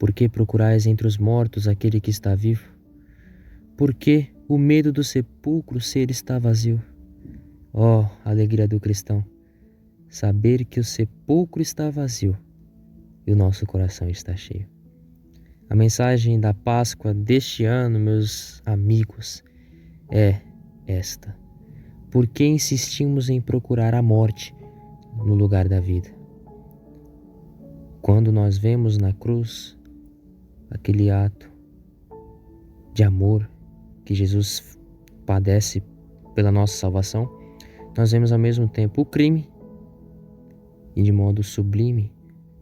Por que procurais entre os mortos aquele que está vivo? Por que o medo do sepulcro se ele está vazio? Oh, alegria do cristão, saber que o sepulcro está vazio e o nosso coração está cheio. A mensagem da Páscoa deste ano, meus amigos, é esta: Por que insistimos em procurar a morte no lugar da vida? Quando nós vemos na cruz aquele ato de amor que Jesus padece pela nossa salvação, nós vemos ao mesmo tempo o crime e de modo sublime,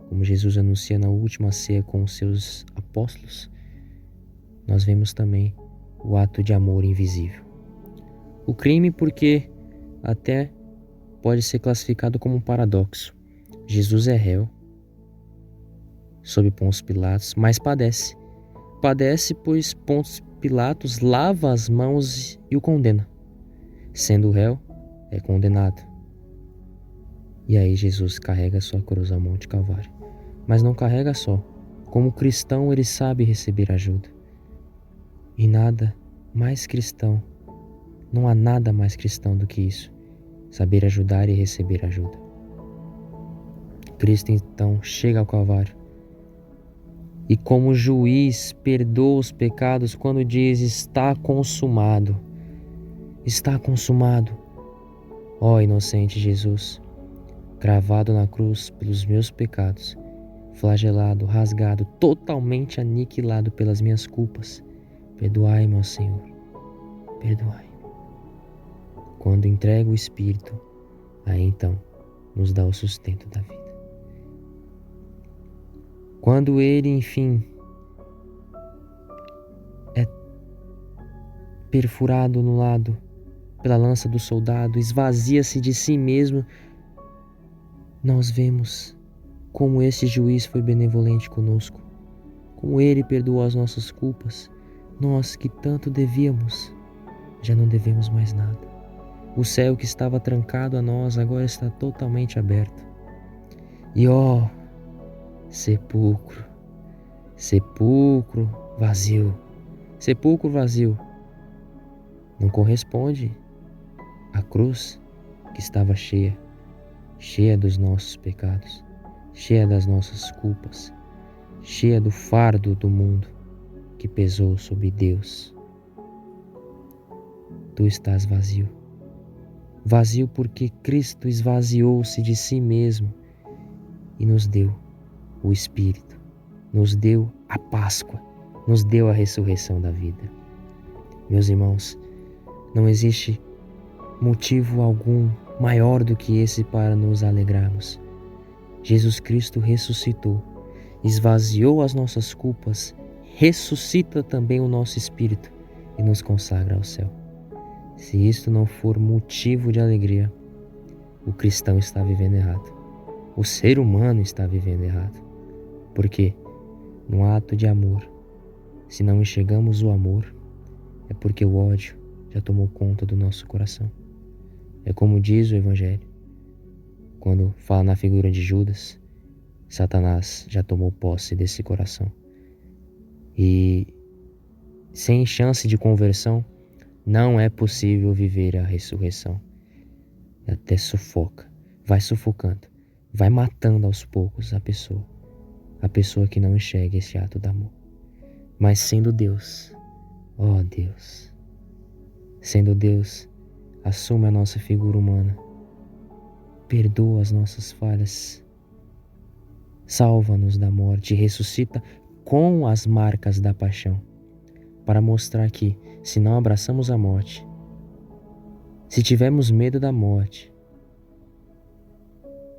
como Jesus anuncia na última ceia com os seus apóstolos, nós vemos também o ato de amor invisível. O crime, porque até pode ser classificado como um paradoxo. Jesus é réu, sob Pôncio Pilatos, mas padece. Padece, pois Pôncio Pilatos lava as mãos e o condena. Sendo réu, é condenado. E aí Jesus carrega sua cruz ao Monte Calvário. Mas não carrega só. Como cristão, ele sabe receber ajuda. E nada mais cristão, não há nada mais cristão do que isso. Saber ajudar e receber ajuda. Cristo então chega ao Calvário e, como juiz, perdoa os pecados quando diz: Está consumado. Está consumado. Ó inocente Jesus, cravado na cruz pelos meus pecados, flagelado, rasgado, totalmente aniquilado pelas minhas culpas, perdoai-me, ó Senhor, perdoai. Quando entrega o Espírito, aí então nos dá o sustento da vida. Quando ele, enfim, é perfurado no lado pela lança do soldado, esvazia-se de si mesmo, nós vemos como esse juiz foi benevolente conosco, como ele perdoou as nossas culpas, nós que tanto devíamos, já não devemos mais nada. O céu que estava trancado a nós agora está totalmente aberto. E ó, oh, sepulcro, sepulcro vazio, sepulcro vazio, não corresponde à cruz que estava cheia, cheia dos nossos pecados, cheia das nossas culpas, cheia do fardo do mundo que pesou sobre Deus. Tu estás vazio. Vazio porque Cristo esvaziou-se de si mesmo e nos deu o Espírito, nos deu a Páscoa, nos deu a ressurreição da vida. Meus irmãos, não existe motivo algum maior do que esse para nos alegrarmos. Jesus Cristo ressuscitou, esvaziou as nossas culpas, ressuscita também o nosso espírito e nos consagra ao céu. Se isto não for motivo de alegria, o cristão está vivendo errado. O ser humano está vivendo errado. Porque, no ato de amor, se não enxergamos o amor, é porque o ódio já tomou conta do nosso coração. É como diz o Evangelho, quando fala na figura de Judas, Satanás já tomou posse desse coração. E sem chance de conversão, não é possível viver a ressurreição. Até sufoca, vai sufocando, vai matando aos poucos a pessoa a pessoa que não enxerga esse ato de amor. Mas sendo Deus, ó Deus, sendo Deus, assume a nossa figura humana, perdoa as nossas falhas, salva-nos da morte e ressuscita com as marcas da paixão, para mostrar que, se não abraçamos a morte, se tivermos medo da morte,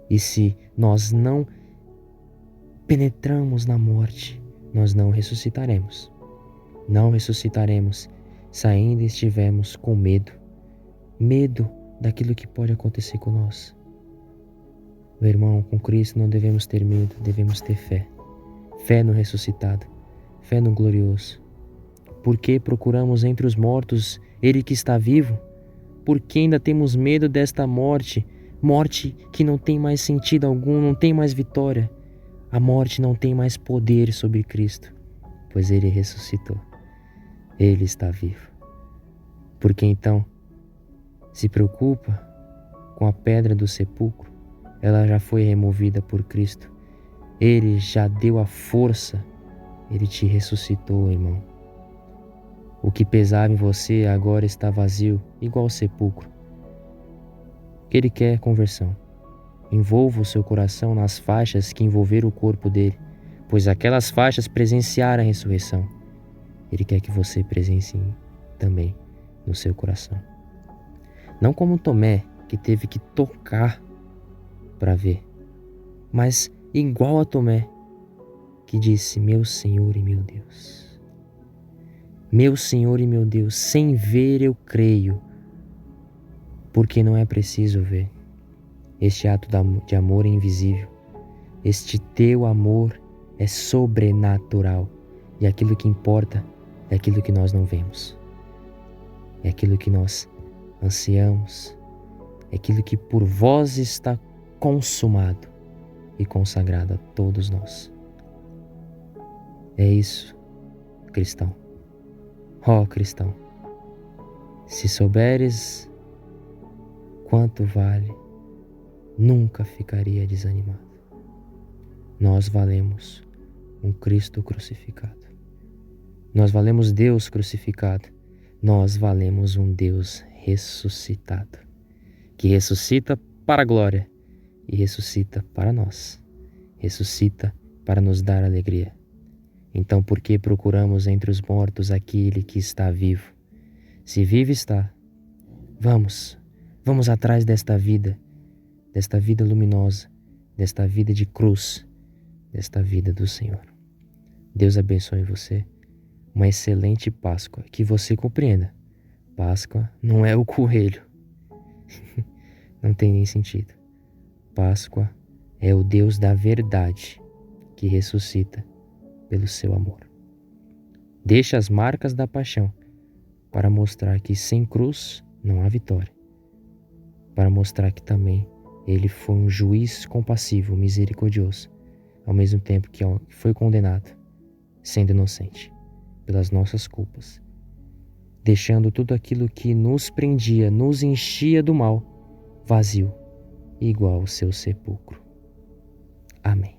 e se nós não penetramos na morte, nós não ressuscitaremos. Não ressuscitaremos se ainda estivermos com medo, medo daquilo que pode acontecer com nós. Meu irmão, com Cristo não devemos ter medo, devemos ter fé. Fé no ressuscitado, fé no glorioso. Por que procuramos entre os mortos Ele que está vivo? Por que ainda temos medo desta morte? Morte que não tem mais sentido algum, não tem mais vitória A morte não tem mais poder sobre Cristo, pois ele ressuscitou. Ele está vivo. Porque então se preocupa com a pedra do sepulcro, ela já foi removida por Cristo. Ele já deu a força, ele te ressuscitou, irmão. O que pesava em você agora está vazio, igual o sepulcro. Ele quer conversão. Envolva o seu coração nas faixas que envolveram o corpo dele, pois aquelas faixas presenciaram a ressurreição. Ele quer que você presencie também no seu coração. Não como Tomé, que teve que tocar para ver, mas igual a Tomé, que disse: Meu Senhor e meu Deus. Meu Senhor e meu Deus, sem ver eu creio, porque não é preciso ver. Este ato de amor é invisível. Este teu amor é sobrenatural. E aquilo que importa é aquilo que nós não vemos. É aquilo que nós ansiamos. É aquilo que por vós está consumado e consagrado a todos nós. É isso, cristão. Ó oh, cristão, se souberes quanto vale nunca ficaria desanimado. Nós valemos um Cristo crucificado. Nós valemos Deus crucificado. Nós valemos um Deus ressuscitado, que ressuscita para a glória e ressuscita para nós. Ressuscita para nos dar alegria. Então, por que procuramos entre os mortos aquele que está vivo? Se vivo está, vamos, vamos atrás desta vida desta vida luminosa, desta vida de cruz, desta vida do Senhor. Deus abençoe você. Uma excelente Páscoa. Que você compreenda. Páscoa não é o coelho. não tem nem sentido. Páscoa é o Deus da verdade que ressuscita pelo seu amor. Deixa as marcas da paixão para mostrar que sem cruz não há vitória. Para mostrar que também ele foi um juiz compassivo, misericordioso, ao mesmo tempo que foi condenado, sendo inocente, pelas nossas culpas, deixando tudo aquilo que nos prendia, nos enchia do mal, vazio, igual ao seu sepulcro. Amém.